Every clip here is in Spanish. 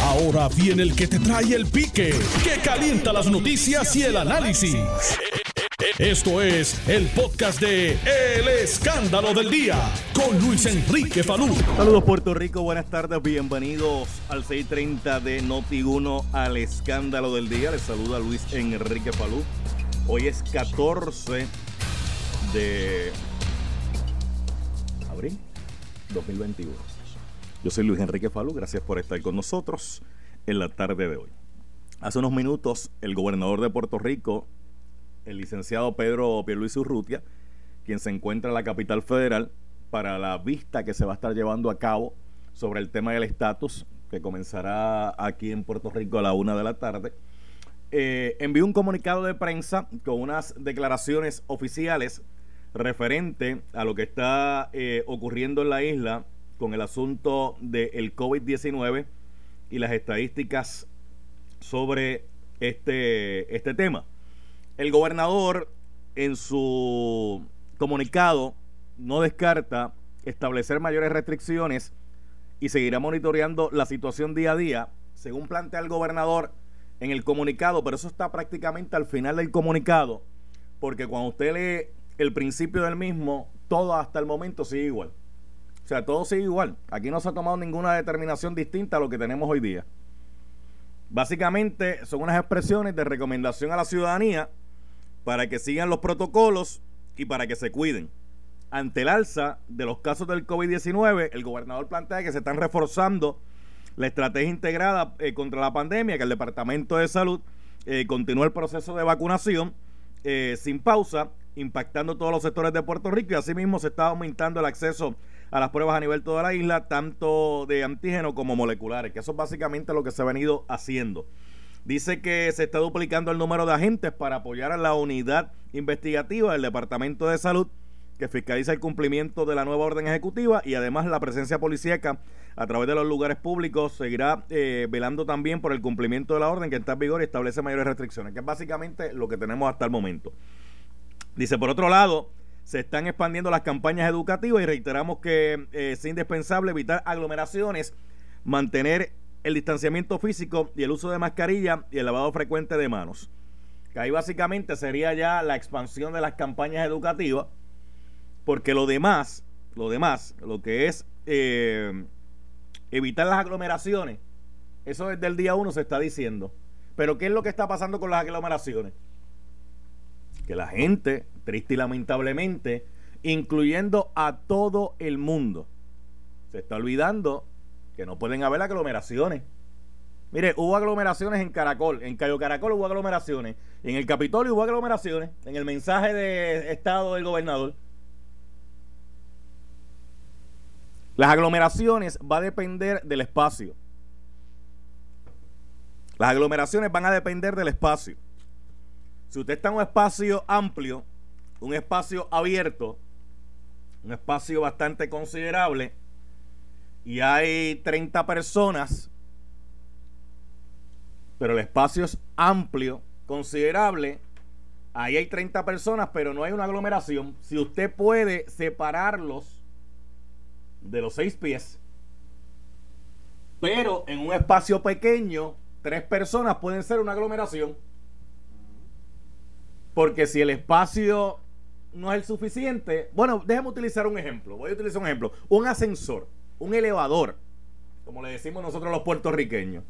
Ahora viene el que te trae el pique, que calienta las noticias y el análisis. Esto es el podcast de El Escándalo del Día con Luis Enrique Falú. Saludos Puerto Rico, buenas tardes, bienvenidos al 6.30 de Noti1 al Escándalo del Día. Les saluda Luis Enrique Falú. Hoy es 14 de abril 2021. Yo soy Luis Enrique Falú, gracias por estar con nosotros en la tarde de hoy. Hace unos minutos, el gobernador de Puerto Rico, el licenciado Pedro Pierluisi Urrutia, quien se encuentra en la capital federal para la vista que se va a estar llevando a cabo sobre el tema del estatus, que comenzará aquí en Puerto Rico a la una de la tarde, eh, envió un comunicado de prensa con unas declaraciones oficiales referente a lo que está eh, ocurriendo en la isla con el asunto del COVID-19 y las estadísticas sobre este, este tema. El gobernador en su comunicado no descarta establecer mayores restricciones y seguirá monitoreando la situación día a día, según plantea el gobernador en el comunicado, pero eso está prácticamente al final del comunicado, porque cuando usted lee el principio del mismo, todo hasta el momento sigue igual. O sea, todo sigue igual. Aquí no se ha tomado ninguna determinación distinta a lo que tenemos hoy día. Básicamente son unas expresiones de recomendación a la ciudadanía para que sigan los protocolos y para que se cuiden. Ante el alza de los casos del COVID-19, el gobernador plantea que se están reforzando la estrategia integrada eh, contra la pandemia, que el Departamento de Salud eh, continúa el proceso de vacunación eh, sin pausa, impactando todos los sectores de Puerto Rico y asimismo se está aumentando el acceso a las pruebas a nivel toda la isla, tanto de antígeno como moleculares, que eso es básicamente lo que se ha venido haciendo. Dice que se está duplicando el número de agentes para apoyar a la unidad investigativa del Departamento de Salud que fiscaliza el cumplimiento de la nueva orden ejecutiva y además la presencia policíaca a través de los lugares públicos seguirá eh, velando también por el cumplimiento de la orden que está en vigor y establece mayores restricciones, que es básicamente lo que tenemos hasta el momento. Dice, por otro lado, se están expandiendo las campañas educativas y reiteramos que eh, es indispensable evitar aglomeraciones, mantener el distanciamiento físico y el uso de mascarilla y el lavado frecuente de manos. Que ahí básicamente sería ya la expansión de las campañas educativas, porque lo demás, lo demás, lo que es eh, evitar las aglomeraciones, eso desde el día uno se está diciendo. Pero ¿qué es lo que está pasando con las aglomeraciones? Que la gente triste y lamentablemente, incluyendo a todo el mundo. Se está olvidando que no pueden haber aglomeraciones. Mire, hubo aglomeraciones en Caracol, en Cayo Caracol hubo aglomeraciones, en el Capitolio hubo aglomeraciones, en el mensaje de Estado del gobernador. Las aglomeraciones va a depender del espacio. Las aglomeraciones van a depender del espacio. Si usted está en un espacio amplio, un espacio abierto, un espacio bastante considerable, y hay 30 personas, pero el espacio es amplio, considerable, ahí hay 30 personas, pero no hay una aglomeración. Si usted puede separarlos de los seis pies, pero en un espacio pequeño, tres personas pueden ser una aglomeración. Porque si el espacio no es el suficiente. Bueno, déjeme utilizar un ejemplo. Voy a utilizar un ejemplo. Un ascensor, un elevador, como le decimos nosotros los puertorriqueños.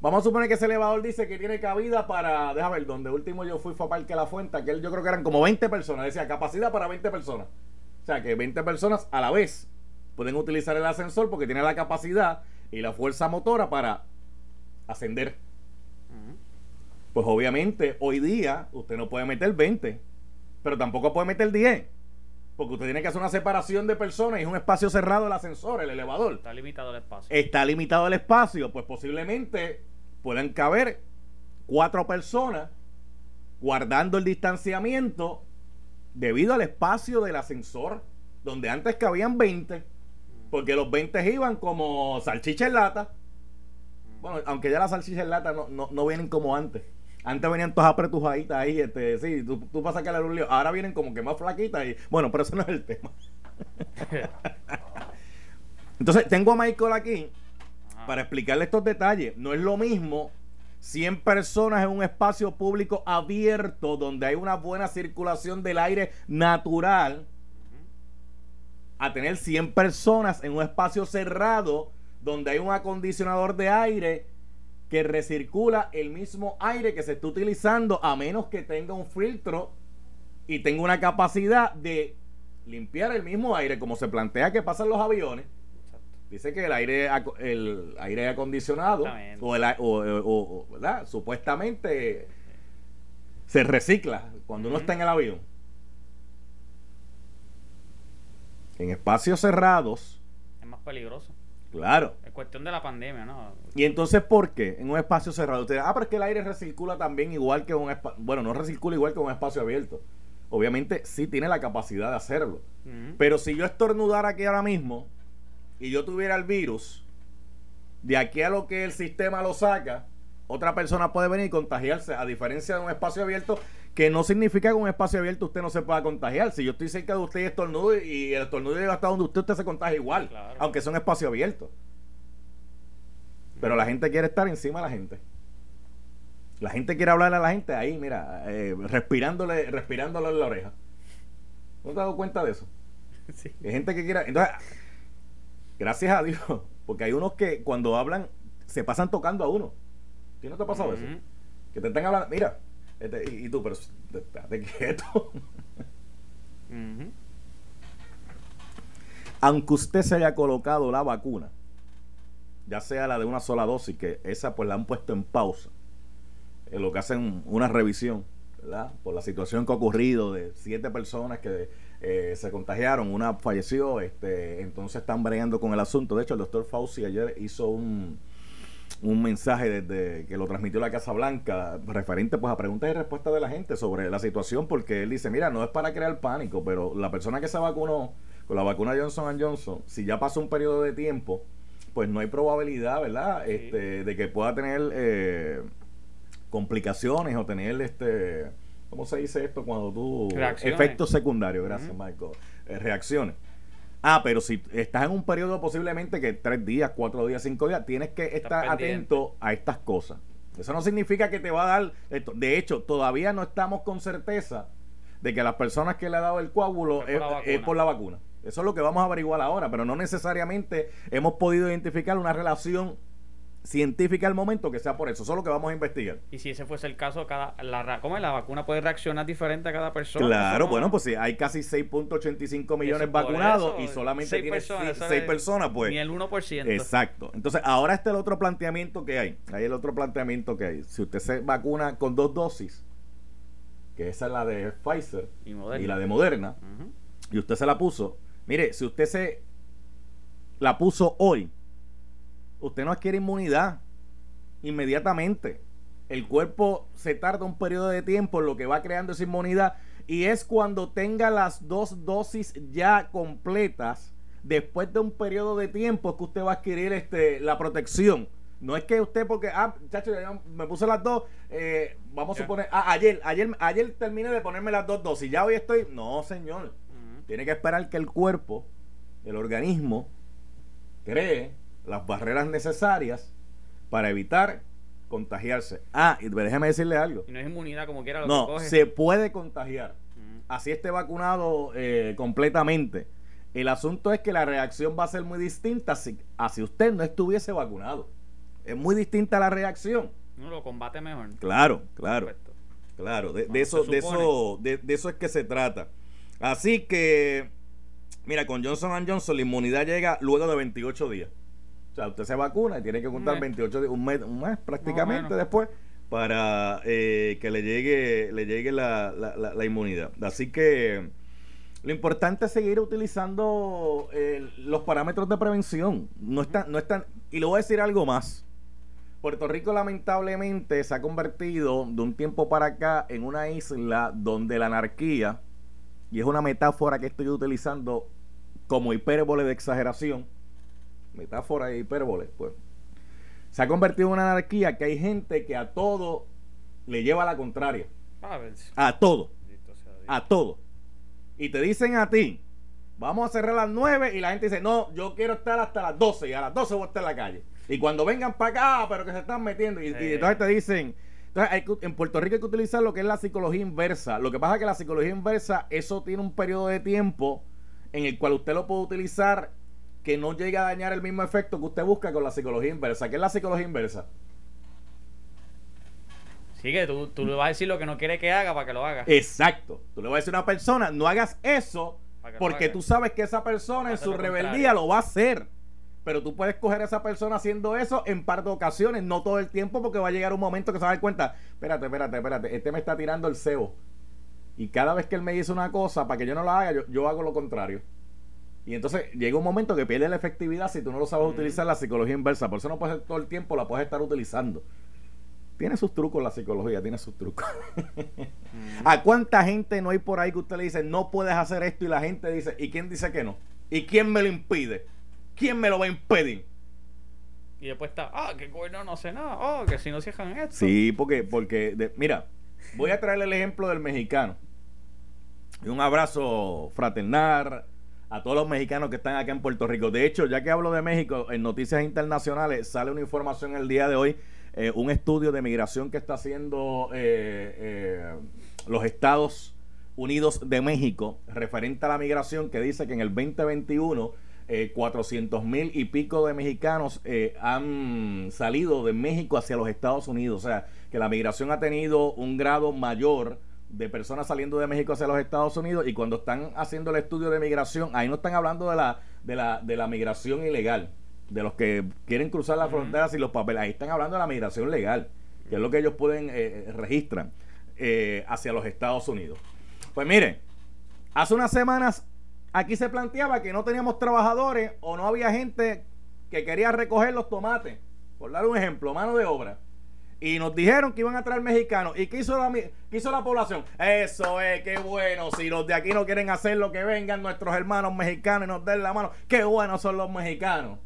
Vamos a suponer que ese elevador dice que tiene cabida para, déjame ver, donde último yo fui fue a Parque La Fuente, que yo creo que eran como 20 personas, decía capacidad para 20 personas. O sea, que 20 personas a la vez pueden utilizar el ascensor porque tiene la capacidad y la fuerza motora para ascender. Pues obviamente hoy día usted no puede meter 20 pero tampoco puede meter 10. Porque usted tiene que hacer una separación de personas y es un espacio cerrado el ascensor, el elevador. Está limitado el espacio. Está limitado el espacio. Pues posiblemente pueden caber cuatro personas guardando el distanciamiento debido al espacio del ascensor, donde antes cabían 20. Porque los 20 iban como salchicha en lata. Bueno, aunque ya las salchichas en lata no, no, no vienen como antes. Antes venían todas apretujaditas ahí, este, sí, tú, tú vas a sacarle un lío. Ahora vienen como que más flaquitas y. Bueno, pero eso no es el tema. Entonces, tengo a Michael aquí para explicarle estos detalles. No es lo mismo 100 personas en un espacio público abierto donde hay una buena circulación del aire natural a tener 100 personas en un espacio cerrado donde hay un acondicionador de aire que recircula el mismo aire que se está utilizando a menos que tenga un filtro y tenga una capacidad de limpiar el mismo aire como se plantea que pasan los aviones. Dice que el aire el aire acondicionado o, el, o, ¿verdad? supuestamente se recicla cuando uno está en el avión. En espacios cerrados es más peligroso. Claro. Es cuestión de la pandemia, ¿no? Y entonces, ¿por qué? En un espacio cerrado. Usted, ah, pero es que el aire recircula también igual que un espacio. Bueno, no recircula igual que un espacio abierto. Obviamente sí tiene la capacidad de hacerlo. Pero si yo estornudara aquí ahora mismo y yo tuviera el virus, de aquí a lo que el sistema lo saca, otra persona puede venir y contagiarse, a diferencia de un espacio abierto, que no significa que en un espacio abierto usted no se pueda contagiar. Si yo estoy cerca de usted y estornudo y el estornudo llega hasta donde usted, usted se contagia igual, aunque sea un espacio abierto. Pero la gente quiere estar encima de la gente. La gente quiere hablarle a la gente ahí, mira, eh, respirándole, respirándole en la oreja. ¿No te has dado cuenta de eso? Sí. Hay gente que quiere. Entonces, gracias a Dios, porque hay unos que cuando hablan se pasan tocando a uno. ¿Qué no te ha pasado eso? Que te están hablando, mira, este, y, tú, pero estate quieto. Aunque usted se haya colocado la vacuna, ya sea la de una sola dosis, que esa pues la han puesto en pausa, en lo que hacen una revisión, ¿verdad? Por la situación que ha ocurrido de siete personas que eh, se contagiaron, una falleció, este, entonces están bregando con el asunto. De hecho, el doctor Fauci ayer hizo un, un mensaje desde que lo transmitió la Casa Blanca referente pues a preguntas y respuestas de la gente sobre la situación porque él dice, mira, no es para crear pánico, pero la persona que se vacunó con la vacuna Johnson Johnson, si ya pasó un periodo de tiempo, pues no hay probabilidad, ¿verdad? Este, de que pueda tener eh, complicaciones o tener este ¿cómo se dice esto cuando tú efectos secundarios, gracias Michael, eh, reacciones. Ah, pero si estás en un periodo posiblemente que tres días, cuatro días, cinco días, tienes que estar atento a estas cosas. Eso no significa que te va a dar esto. De hecho, todavía no estamos con certeza de que las personas que le ha dado el coágulo es por, la vacuna. Eso es lo que vamos a averiguar ahora, pero no necesariamente hemos podido identificar una relación científica al momento que sea por eso. Eso es lo que vamos a investigar. Y si ese fuese el caso, cada, la, ¿cómo es? la vacuna puede reaccionar diferente a cada persona. Claro, bueno, pues si hay casi 6.85 millones vacunados y solamente seis tiene personas, 6 personas, pues. Ni el 1%. Exacto. Entonces, ahora está el otro planteamiento que hay. Hay el otro planteamiento que hay. Si usted se vacuna con dos dosis, que esa es la de Pfizer y, la de Moderna, y usted se la puso, mire, si usted se la puso hoy, usted no adquiere inmunidad inmediatamente. El cuerpo se tarda un periodo de tiempo en lo que va creando esa inmunidad y es cuando tenga las dos dosis ya completas, después de un periodo de tiempo que usted va a adquirir este, la protección. No es que usted, porque, ah, chacho, me puse las dos, eh, vamos a suponer, ah, ayer, ayer, ayer terminé de ponerme las dos dosis, ya hoy estoy, no, señor. Tiene que esperar que el cuerpo, el organismo, cree las barreras necesarias para evitar contagiarse. Ah, y déjeme decirle algo. Y no es inmunidad como quiera lo no, se puede contagiar. Así esté vacunado eh, completamente. El asunto es que la reacción va a ser muy distinta si, si usted no estuviese vacunado. Es muy distinta la reacción. No lo combate mejor. Claro, claro. Claro, de, eso, de, eso, de, de, eso es que se trata. Así que, mira, con Johnson Johnson la inmunidad llega luego de 28 días. O sea, usted se vacuna y tiene que contar 28 días, un mes, un mes prácticamente después para eh, que le llegue, le llegue la, la, inmunidad. Así que lo importante es seguir utilizando eh, los parámetros de prevención. No están, no están, y le voy a decir algo más. Puerto Rico lamentablemente se ha convertido de un tiempo para acá en una isla donde la anarquía, y es una metáfora que estoy utilizando como hipérbole de exageración, metáfora e hipérbole, pues, se ha convertido en una anarquía que hay gente que a todo le lleva a la contraria. A todo. A todo. Y te dicen a ti, vamos a cerrar a las 9 y la gente dice, no, yo quiero estar hasta las 12 y a las 12 voy a estar en la calle. Y cuando vengan para acá, pero que se están metiendo. Y, y entonces te dicen. Entonces, hay que- en Puerto Rico hay que utilizar lo que es la psicología inversa. Lo que pasa es que la psicología inversa, eso tiene un periodo de tiempo en el cual usted lo puede utilizar que no llegue a dañar el mismo efecto que usted busca con la psicología inversa. ¿Qué es la psicología inversa? Sí, que tú, tú le vas a decir lo que no quiere que haga para que lo haga. Exacto. Tú le vas a decir a una persona, no hagas eso porque haga. tú sabes que esa persona en su rebeldía contrario. lo va a hacer. Pero tú puedes coger a esa persona haciendo eso en par de ocasiones, no todo el tiempo, porque va a llegar un momento que se va a dar cuenta, espérate, espérate, espérate, este me está tirando el cebo. Y cada vez que él me dice una cosa, para que yo no la haga, yo, yo hago lo contrario. Y entonces llega un momento que pierde la efectividad si tú no lo sabes utilizar la psicología inversa. Por eso no puedes todo el tiempo, la puedes estar utilizando. Tiene sus trucos la psicología, tiene sus trucos. ¿A cuánta gente no hay por ahí que usted le dice, no puedes hacer esto? Y la gente dice, ¿y quién dice que no? ¿Y quién me lo impide? ¿Quién me lo va a impedir? Y después está, ah, que el gobierno no hace nada. Oh, que si no cierran esto. Sí, porque, porque de- mira, voy a traerle el ejemplo del mexicano. Y un abrazo fraternal a todos los mexicanos que están acá en Puerto Rico. De hecho, ya que hablo de México, en Noticias Internacionales sale una información el día de hoy, eh, un estudio de migración que está haciendo eh, eh, los Estados Unidos de México referente a la migración que dice que en el 2021 eh, 400 mil y pico de mexicanos eh, han salido de México hacia los Estados Unidos. O sea, que la migración ha tenido un grado mayor de personas saliendo de México hacia los Estados Unidos y cuando están haciendo el estudio de migración, ahí no están hablando de la, de la, de la migración ilegal, de los que quieren cruzar las fronteras y los papeles, ahí están hablando de la migración legal, que es lo que ellos pueden, eh, registran eh, hacia los Estados Unidos. Pues mire, hace unas semanas aquí se planteaba que no teníamos trabajadores o no había gente que quería recoger los tomates, por dar un ejemplo, mano de obra. Y nos dijeron que iban a traer mexicanos. ¿Y qué hizo la, qué hizo la población? Eso es, qué bueno. Si los de aquí no quieren hacer lo que vengan nuestros hermanos mexicanos y nos den la mano, qué buenos son los mexicanos.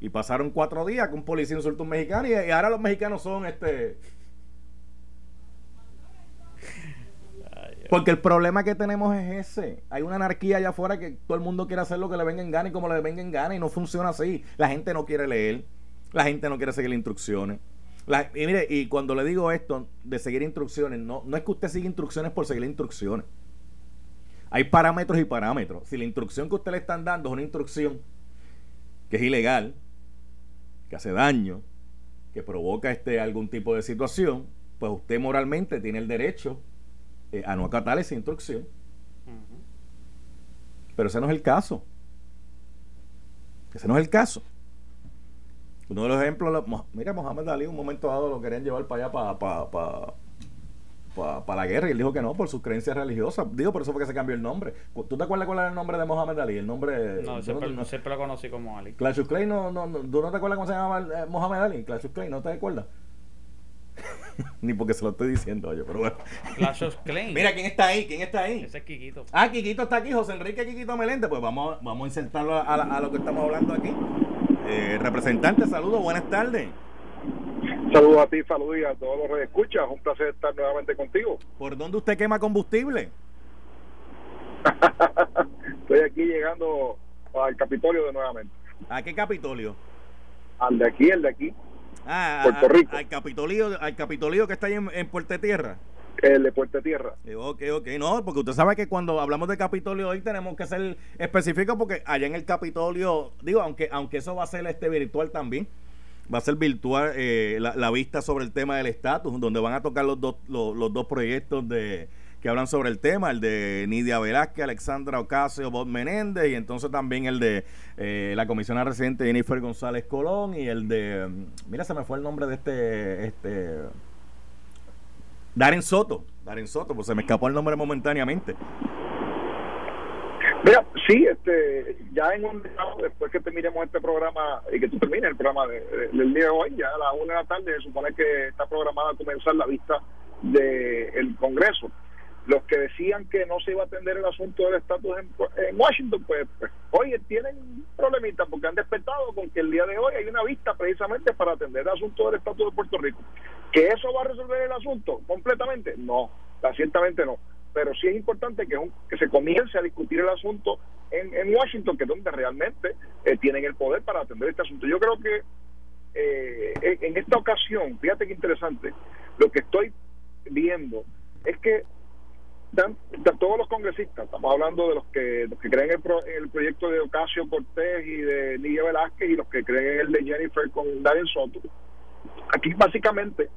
Y pasaron cuatro días que un policía insultó a un mexicano y, y ahora los mexicanos son este. Porque el problema que tenemos es ese. Hay una anarquía allá afuera que todo el mundo quiere hacer lo que le venga en gana y como le venga en gana y no funciona así. La gente no quiere leer, la gente no quiere seguir instrucciones. Y mire, y cuando le digo esto de seguir instrucciones, no, no es que usted siga instrucciones por seguir instrucciones. Hay parámetros y parámetros. Si la instrucción que usted le están dando es una instrucción que es ilegal, que hace daño, que provoca este algún tipo de situación, pues usted moralmente tiene el derecho eh, a no acatar esa instrucción. Pero ese no es el caso. Ese no es el caso. Uno de los ejemplos, mira, Mohamed Ali, un momento dado lo querían llevar para allá, para, para, para, para, la guerra, y él dijo que no, por sus creencias religiosas. Digo, por eso fue que se cambió el nombre. ¿Tú te acuerdas cuál era el nombre de Mohamed Ali? El nombre. No, siempre, no- siempre lo conocí como Ali. Clash of Clay, no, no, no, ¿tú no te acuerdas cómo se llamaba eh, Mohamed Ali? Clash of Clay, ¿no te acuerdas? Ni porque se lo estoy diciendo yo, pero bueno. Clash of Clans. Mira, ¿quién está ahí? ¿Quién está ahí? Ese es Kikito. Ah, Quiquito está aquí, José Enrique Quiquito Melende. Pues vamos, vamos a insertarlo a, a- a lo que estamos hablando aquí. Eh, representante, saludos, buenas tardes. Saludos a ti, saludos y a todos los que escuchas. Un placer estar nuevamente contigo. ¿Por dónde usted quema combustible? Estoy aquí llegando al Capitolio de nuevamente. ¿A qué Capitolio? Al de aquí, el de aquí, Ah, a- Puerto a- Rico. al Capitolio, al Capitolio que está ahí en, en Puerto Tierra. el de Puerto Tierra. Eh, Ok, ok, no, porque usted sabe que cuando hablamos de Capitolio hoy tenemos que ser específicos porque allá en el Capitolio, digo, aunque aunque eso va a ser este virtual también, va a ser virtual eh, la, la vista sobre el tema del estatus, donde van a tocar los dos, los, los dos proyectos de que hablan sobre el tema, el de Nidia Velázquez, Alexandra Ocasio, Bob Menéndez, y entonces también el de eh, la comisionada residente Jennifer González Colón, y el de, mm, mira, se me fue el nombre de este, este, Darren Soto, Darren Soto, pues se me escapó el nombre momentáneamente. Mira, sí, este, ya en un después que terminemos este programa y que tú termines el programa de- de- del día de hoy, ya a las una de la tarde se supone que está programada a comenzar la vista del Congreso. Los que decían que no se iba a atender el asunto del estatus en, Washington, pues, pues hoy tienen problemitas porque han despertado con que el día de hoy hay una vista precisamente para atender el asunto del estatus de Puerto Rico. ¿Que eso va a resolver el asunto completamente? No, ciertamente no pero sí es importante que, se comience a discutir el asunto en, en Washington, que es donde realmente eh, tienen el poder para atender este asunto. Yo creo que eh, en esta ocasión, fíjate que interesante, lo que estoy viendo es que dan, todos los congresistas, estamos hablando de los que, los que creen en el, proyecto de Ocasio Cortés y de Nidia Velázquez y los que creen en el de Jennifer con Darren Soto. Aquí básicamente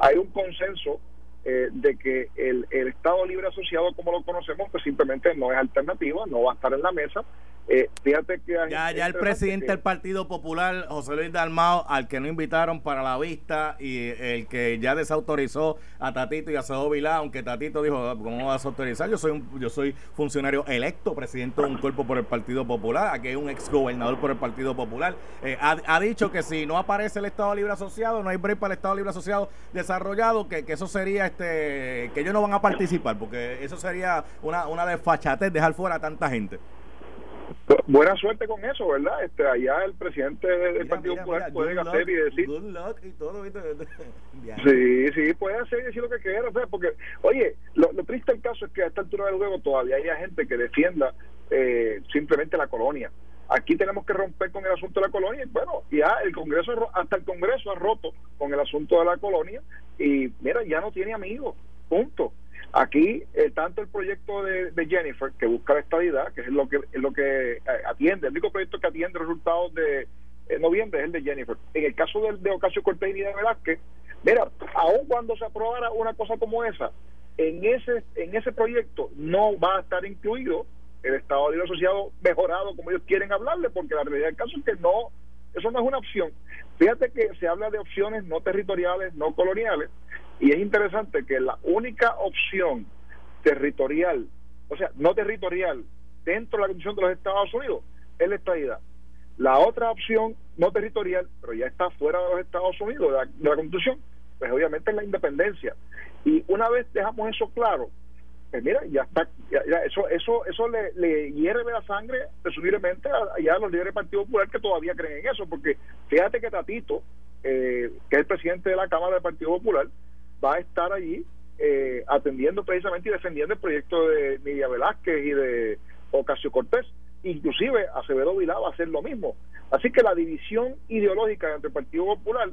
hay un consenso eh, de que el, el, Estado Libre Asociado, como lo conocemos, pues simplemente no es alternativa, no va a estar en la mesa. Eh, fíjate que ya, ya el presidente del Partido Popular, José Luis Dalmao, al que no invitaron para la vista y el que ya desautorizó a Tatito y a Sado Vilá, aunque Tatito dijo, ah, ¿cómo vas a autorizar? Yo soy un, yo soy funcionario electo, presidente de un cuerpo por el Partido Popular, aquí hay un ex gobernador por el Partido Popular. Eh, ha, ha, dicho que si no aparece el Estado Libre Asociado, no hay break para el Estado Libre Asociado desarrollado, que, que eso sería este que ellos no van a participar, porque eso sería una, una desfachatez dejar fuera a tanta gente. Buena suerte con eso, ¿verdad? Este, allá el presidente del Partido Popular puede hacer y decir. sí, sí, puede hacer y decir lo que quiera. porque, oye, lo, triste del caso es que a esta altura del juego todavía hay gente que defienda eh, simplemente la colonia. Aquí tenemos que romper con el asunto de la colonia. Y bueno, ya el Congreso, hasta el Congreso ha roto con el asunto de la colonia. Y mira, ya no tiene amigos. Punto. Aquí, eh, tanto el proyecto de, Jennifer, que busca la estabilidad, que es lo que es lo que eh, atiende, el único proyecto que atiende resultados de noviembre es el de Jennifer. En el caso del, de Ocasio Cortés y de Velázquez, mira, aun cuando se aprobara una cosa como esa, en ese en ese proyecto no va a estar incluido el Estado Libre Asociado mejorado como ellos quieren hablarle, porque la realidad del caso es que no, eso no es una opción. Fíjate que se habla de opciones no territoriales, no coloniales, y es interesante que la única opción territorial, o sea, no territorial, dentro de la Constitución de los Estados Unidos, es la estadidad. La otra opción no territorial, pero ya está fuera de los Estados Unidos, de la, Constitución, pues obviamente es la independencia. Y una vez dejamos eso claro, pues mira, ya está, ya, eso eso eso le, hierve la sangre presumiblemente a, a los líderes del Partido Popular que todavía creen en eso, porque fíjate que Tatito, eh, que es el presidente de la Cámara del Partido Popular, va a estar allí eh, atendiendo precisamente y defendiendo el proyecto de Nidia Velázquez y de Ocasio Cortés. Inclusive Acevedo Vilá va a hacer lo mismo. Así que la división ideológica entre el Partido Popular,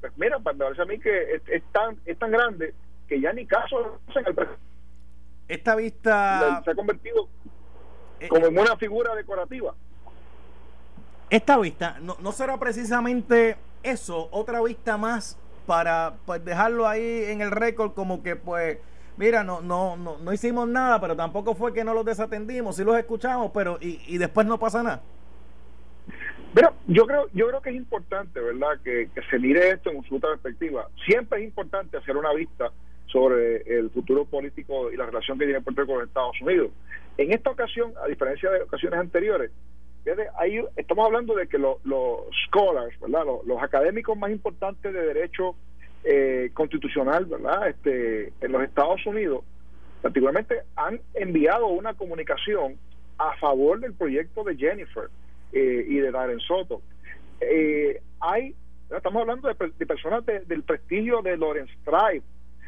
pues mira, me parece a mí que es, tan, es tan grande que ya ni caso en el Esta vista... Se ha convertido eh, como en una figura decorativa. Esta vista no, no será precisamente eso, otra vista más para pues dejarlo ahí en el récord como que pues mira, no, no, no, no hicimos nada, pero tampoco fue que no los desatendimos, sí los escuchamos, pero y, después no pasa nada. Pero yo creo, yo creo que es importante, ¿verdad?, que, se mire esto en su perspectiva. Siempre es importante hacer una vista sobre el futuro político y la relación que tiene Puerto Rico con Estados Unidos. En esta ocasión, a diferencia de ocasiones anteriores, Ahí estamos hablando de que los scholars, ¿verdad? Los, académicos más importantes de derecho eh, constitucional, ¿verdad? Este, en los Estados Unidos, particularmente han enviado una comunicación a favor del proyecto de Jennifer eh, y de Darren Soto. Eh, hay, estamos hablando de, personas del prestigio de Lawrence Tribe,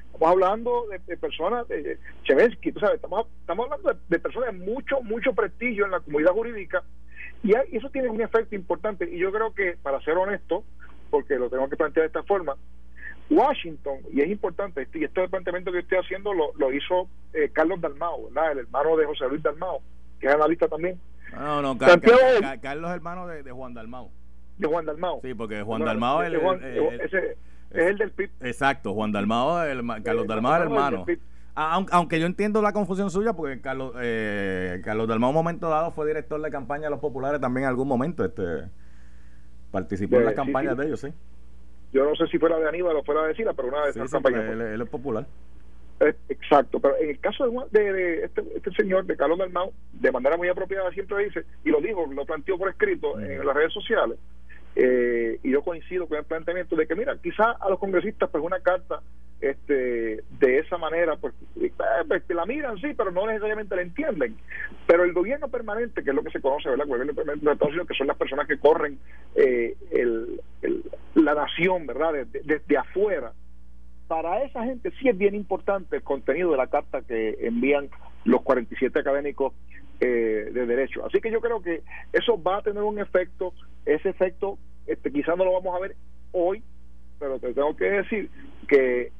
estamos hablando de, personas de Chevensky, sabes, estamos, estamos hablando de, personas de mucho, mucho prestigio en la comunidad jurídica y eso tiene un efecto importante. Y yo creo que, para ser honesto, porque lo tengo que plantear de esta forma, Washington, y es importante, y este planteamiento que estoy haciendo lo, lo hizo eh, Carlos Dalmao, ¿verdad? el hermano de José Luis Dalmao, que es analista también. No, no, Carlos es hermano de, Juan Dalmao. De Juan Dalmao. Sí, porque Juan Dalmao es el, ese, es el del PIB. Exacto, Juan Dalmao, el, Carlos Dalmao es el hermano. Ah, aunque yo entiendo la confusión suya, porque Carlos, eh, Carlos Dalmau un momento dado fue director de campaña de los populares también en algún momento. este Participó en las campañas de ellos, sí. Yo no sé si fuera de Aníbal o fuera de Sila, pero una de esas campañas. Él, es popular. Eh, exacto, pero en el caso de, este, este, señor, de Carlos Dalmau, de manera muy apropiada siempre dice, y lo dijo, lo planteó por escrito en las redes sociales, eh, y yo coincido con el planteamiento de que, mira, quizá a los congresistas, pues una carta este de esa manera, pues, eh, pues la miran, sí, pero no necesariamente la entienden. Pero el gobierno permanente, que es lo que se conoce, ¿verdad? El gobierno permanente de Estados Unidos, que son las personas que corren eh, el, la nación, ¿verdad? Desde, afuera. Para esa gente sí es bien importante el contenido de la carta que envían los 47 académicos eh, de derecho. Así que yo creo que eso va a tener un efecto, ese efecto este, quizás no lo vamos a ver hoy, pero te tengo que decir que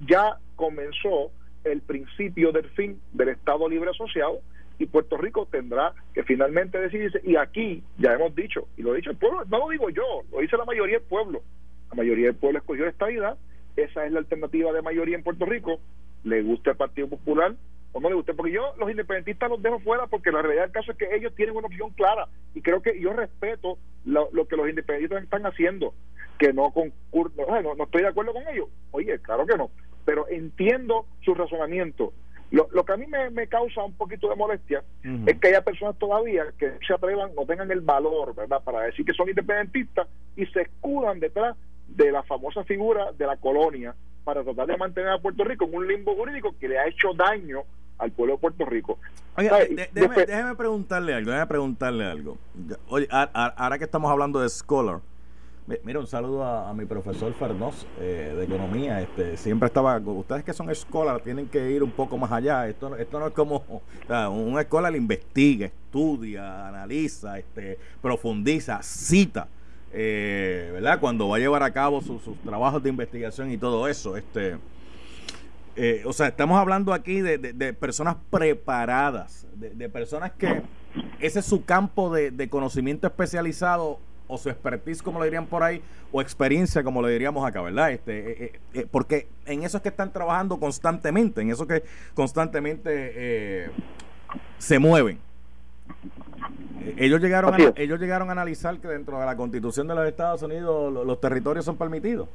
ya comenzó el principio del fin del Estado Libre Asociado y Puerto Rico tendrá que finalmente decidirse. Y aquí ya hemos dicho, y lo ha dicho el pueblo, no lo digo yo, lo dice la mayoría del pueblo. La mayoría del pueblo escogió esta vida, esa es la alternativa de mayoría en Puerto Rico. Le gusta el Partido Popular o no le guste, porque yo los independentistas los dejo fuera porque la realidad del caso es que ellos tienen una opción clara y creo que yo respeto lo, que los independentistas están haciendo, que no, concur no, no estoy de acuerdo con ellos. Oye, claro que no, pero entiendo su razonamiento lo, lo que a mí me, causa un poquito de molestia es que haya personas todavía que se atrevan, no tengan el valor, ¿verdad?, para decir que son independentistas y se escudan detrás de la famosa figura de la colonia para tratar de mantener a Puerto Rico en un limbo jurídico que le ha hecho daño al pueblo de Puerto Rico. Oye, déjeme, preguntarle algo, déjeme preguntarle algo. Oye, ahora que estamos hablando de Scholar, Mira, un saludo a, mi profesor Fernos eh, de economía. Este, siempre estaba, ustedes que son escuelas tienen que ir un poco más allá. Esto, esto no es como, una escuela le investiga, estudia, analiza, este, profundiza, cita, eh, ¿verdad? Cuando va a llevar a cabo sus, trabajos de investigación y todo eso. Este, eh, o sea, estamos hablando aquí de, de, personas preparadas, de, personas que ese es su campo de conocimiento especializado o su expertise, como lo dirían por ahí, o experiencia, como le diríamos acá, ¿verdad? Este, eh, eh, eh, porque en eso es que están trabajando constantemente, en eso que constantemente se mueven. Ellos llegaron, a, ellos llegaron a analizar que dentro de la constitución de los Estados Unidos los, territorios son permitidos.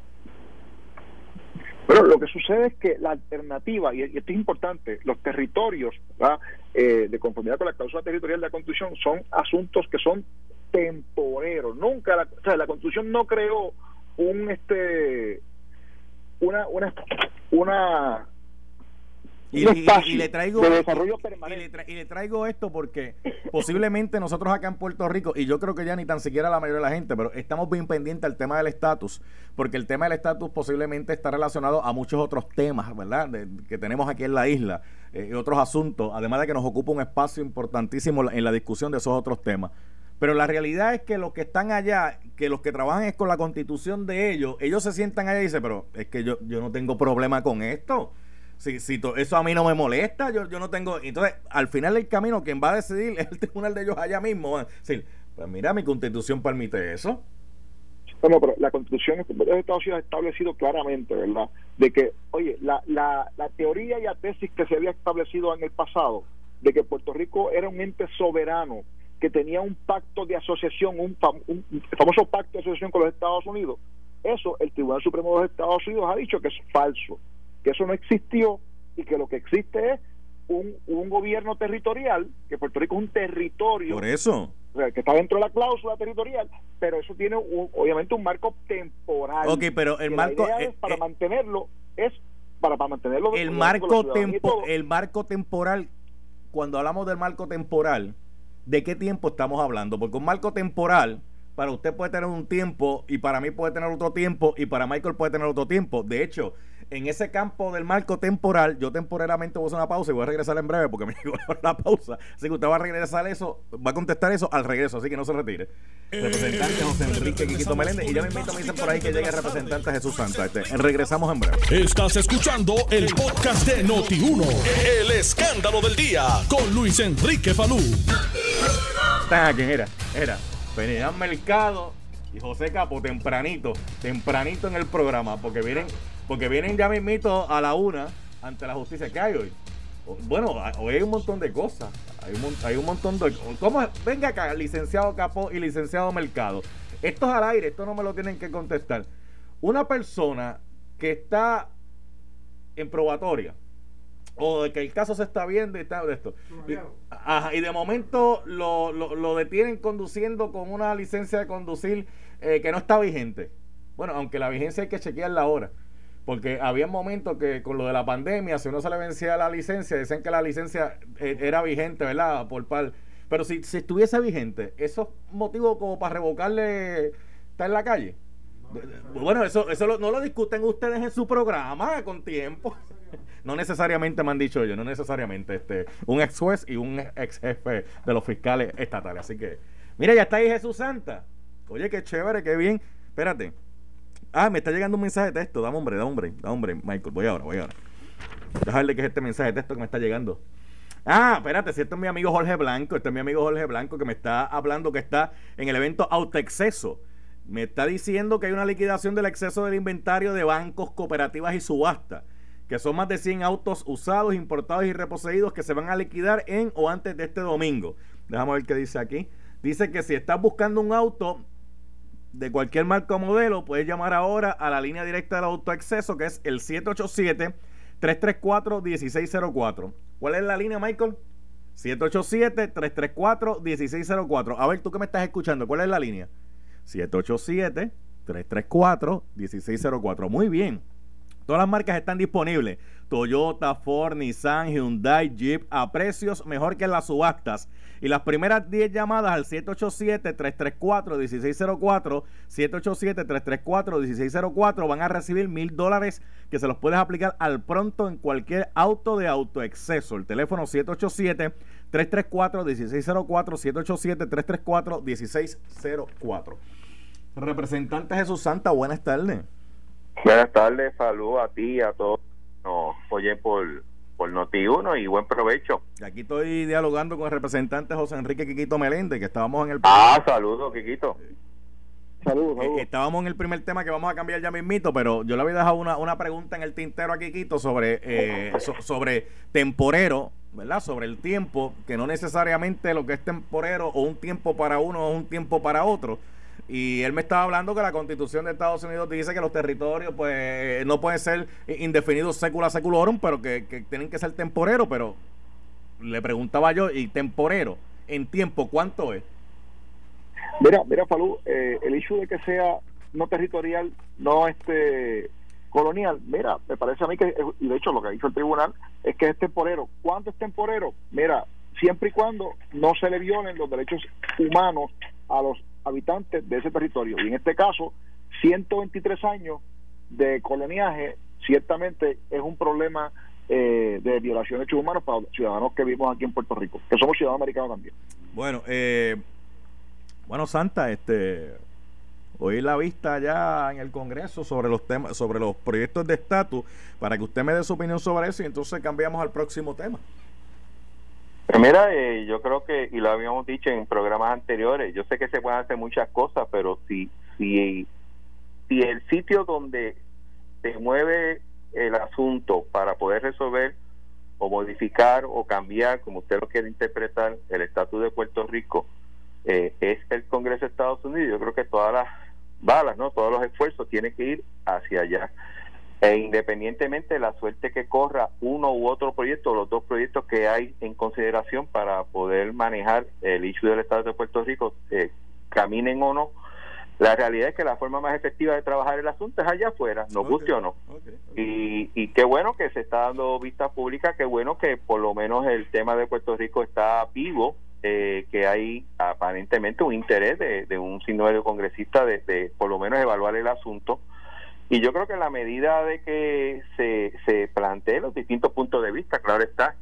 Pero lo que sucede es que la alternativa, y esto es importante, los territorios de conformidad con la cláusula territorial de la Constitución son asuntos que son temporero. Nunca, o sea, la Constitución no creó un este una una una y, le traigo de desarrollo permanente. Y le, traigo esto porque posiblemente nosotros acá en Puerto Rico, y yo creo que ya ni tan siquiera la mayoría de la gente, pero estamos bien pendientes al tema del estatus, porque el tema del estatus posiblemente está relacionado a muchos otros temas, ¿verdad? que tenemos aquí en la isla, eh, y otros asuntos, además de que nos ocupa un espacio importantísimo en la discusión de esos otros temas. Pero la realidad es que los que están allá, que los que trabajan es con la constitución de ellos, ellos se sientan allá y dicen, pero es que yo, yo no tengo problema con esto. Si, si eso a mí no me molesta, yo, yo no tengo... Entonces, al final del camino, quien va a decidir es el tribunal de ellos allá mismo. decir, pues mira, mi constitución permite eso. Bueno, pero la constitución de los Estados Unidos ha establecido claramente, ¿verdad? De que, oye, la, la, la teoría y la tesis que se había establecido en el pasado, de que Puerto Rico era un ente soberano que tenía un pacto de asociación, un, famoso pacto de asociación con los Estados Unidos. Eso el Tribunal Supremo de los Estados Unidos ha dicho que es falso, que eso no existió y que lo que existe es un, un gobierno territorial, que Puerto Rico es un territorio. Por eso. Que está dentro de la cláusula territorial, pero eso tiene obviamente un marco temporal. Ok, pero el marco. es eh, para eh, mantenerlo, es para, para mantenerlo. El marco, tempo, el marco temporal, cuando hablamos del marco temporal, de qué tiempo estamos hablando, porque un marco temporal para usted puede tener un tiempo y para mí puede tener otro tiempo y para Michael puede tener otro tiempo. De hecho, en ese campo del marco temporal, yo temporalmente voy a hacer una pausa y voy a regresar en breve porque me llegó la pausa. Así que usted va a regresar eso, va a contestar eso al regreso, así que no se retire. Representante José Enrique Quiquito Meléndez. Y ya me invito, me dicen por ahí que llegue el representante Jesús Santa. Este, regresamos en breve. Estás escuchando el podcast de Noti1. El escándalo del día con Luis Enrique Falú. ¿Quién era? Era Venía Mercado y José Capo tempranito, tempranito en el programa, porque vienen, porque vienen ya mismito a la una ante la justicia. ¿Qué hay hoy? Bueno, hoy hay un montón de cosas. Hay un, hay un montón de. ¿Cómo? Venga acá, licenciado Capo y licenciado Mercado. Esto es al aire, esto no me lo tienen que contestar. Una persona que está en probatoria, o de que el caso se está viendo y tal de esto. Y, de momento lo, lo, detienen conduciendo con una licencia de conducir eh, que no está vigente. Bueno, aunque la vigencia hay que chequearla ahora. Porque había momentos que con lo de la pandemia, si uno se le vencía la licencia, decían que la licencia eh, era vigente, ¿verdad? Por par. Pero si, si estuviese vigente, ¿eso es motivo como para revocarle estar en la calle? bueno, eso, eso no lo discuten ustedes en su programa con tiempo. No necesariamente me han dicho ellos, no necesariamente este, un ex juez y un ex jefe de los fiscales estatales. Así que, mira, ya está ahí Jesús Santa. Oye, qué chévere, qué bien. Espérate. Ah, me está llegando un mensaje de texto. Dame hombre, dame hombre, dame hombre, Michael. Voy ahora, voy ahora. Déjale que es este mensaje de texto que me está llegando. Ah, espérate, si este es mi amigo Jorge Blanco, este es mi amigo Jorge Blanco que me está hablando que está en el evento Autoexceso. Me está diciendo que hay una liquidación del exceso del inventario de bancos, cooperativas y subasta, que son más de 100 autos usados, importados y reposeídos que se van a liquidar en o antes de este domingo. Déjame ver qué dice aquí. Dice que si estás buscando un auto de cualquier marca o modelo, puedes llamar ahora a la línea directa del autoexceso, que es el 787 334-1604. ¿Cuál es la línea, Michael? 787-334-1604. A ver, tú que me estás escuchando, ¿cuál es la línea? 787-334-1604. Muy bien. Todas las marcas están disponibles. Toyota, Ford, Nissan, Hyundai, Jeep a precios mejor que las subastas. Y las primeras 10 llamadas al 787-334-1604, 787-334-1604 van a recibir mil dólares que se los puedes aplicar al pronto en cualquier auto de autoexceso. El teléfono 787-334-1604, 787-334-1604. Representante Jesús Santa, buenas tardes. Buenas tardes, saludos a ti y a todos. Oyen por, por Noti1 y buen provecho. Aquí estoy dialogando con el representante José Enrique Quiquito Meléndez, que estábamos en el... Ah, saludos, Quiquito. Saludos, Eh, estábamos en el primer tema que vamos a cambiar ya mismito, pero yo le había dejado una, una pregunta en el tintero a Quiquito sobre, eh, so- sobre temporero, ¿verdad? Sobre el tiempo, que no necesariamente lo que es temporero o un tiempo para uno o un tiempo para otro. Y él me estaba hablando que la constitución de Estados Unidos dice que los territorios pues no pueden ser indefinidos secula seculorum, pero que, que tienen que ser temporeros, pero le preguntaba yo, ¿y temporero en tiempo cuánto es? Mira, mira, Falú, eh, el hecho de que sea no territorial, no este colonial, mira, me parece a mí que, y de hecho lo que dicho el tribunal es que es temporero. ¿Cuánto es temporero? Mira, siempre y cuando no se le violen los derechos humanos a los habitantes de ese territorio. Y en este caso, 123 años de coloniaje ciertamente es un problema eh, de violación de derechos humanos para los ciudadanos que vivimos aquí en Puerto Rico, que somos ciudadanos americanos también. Bueno, eh, bueno, Santa, este, hoy la vista ya en el Congreso sobre los temas, sobre los proyectos de estatus, para que usted me dé su opinión sobre eso y entonces cambiamos al próximo tema. Pues mira, eh, yo creo que, y lo habíamos dicho en programas anteriores, yo sé que se pueden hacer muchas cosas, pero si, si, si el sitio donde se mueve el asunto para poder resolver o modificar o cambiar, como usted lo quiere interpretar, el estatus de Puerto Rico, eh, es el Congreso de Estados Unidos, yo creo que todas las balas, no todos los esfuerzos tienen que ir hacia allá e independientemente de la suerte que corra uno u otro proyecto, los dos proyectos que hay en consideración para poder manejar el issue del Estado de Puerto Rico, eh, caminen o no, la realidad es que la forma más efectiva de trabajar el asunto es allá afuera, nos guste o no. Y, y qué bueno que se está dando vista pública, qué bueno que por lo menos el tema de Puerto Rico está vivo, eh, que hay aparentemente un interés de, de un sinnúmero de, de por lo menos evaluar el asunto. Y yo creo que en la medida de que se, se planteen los distintos puntos de vista, claro está,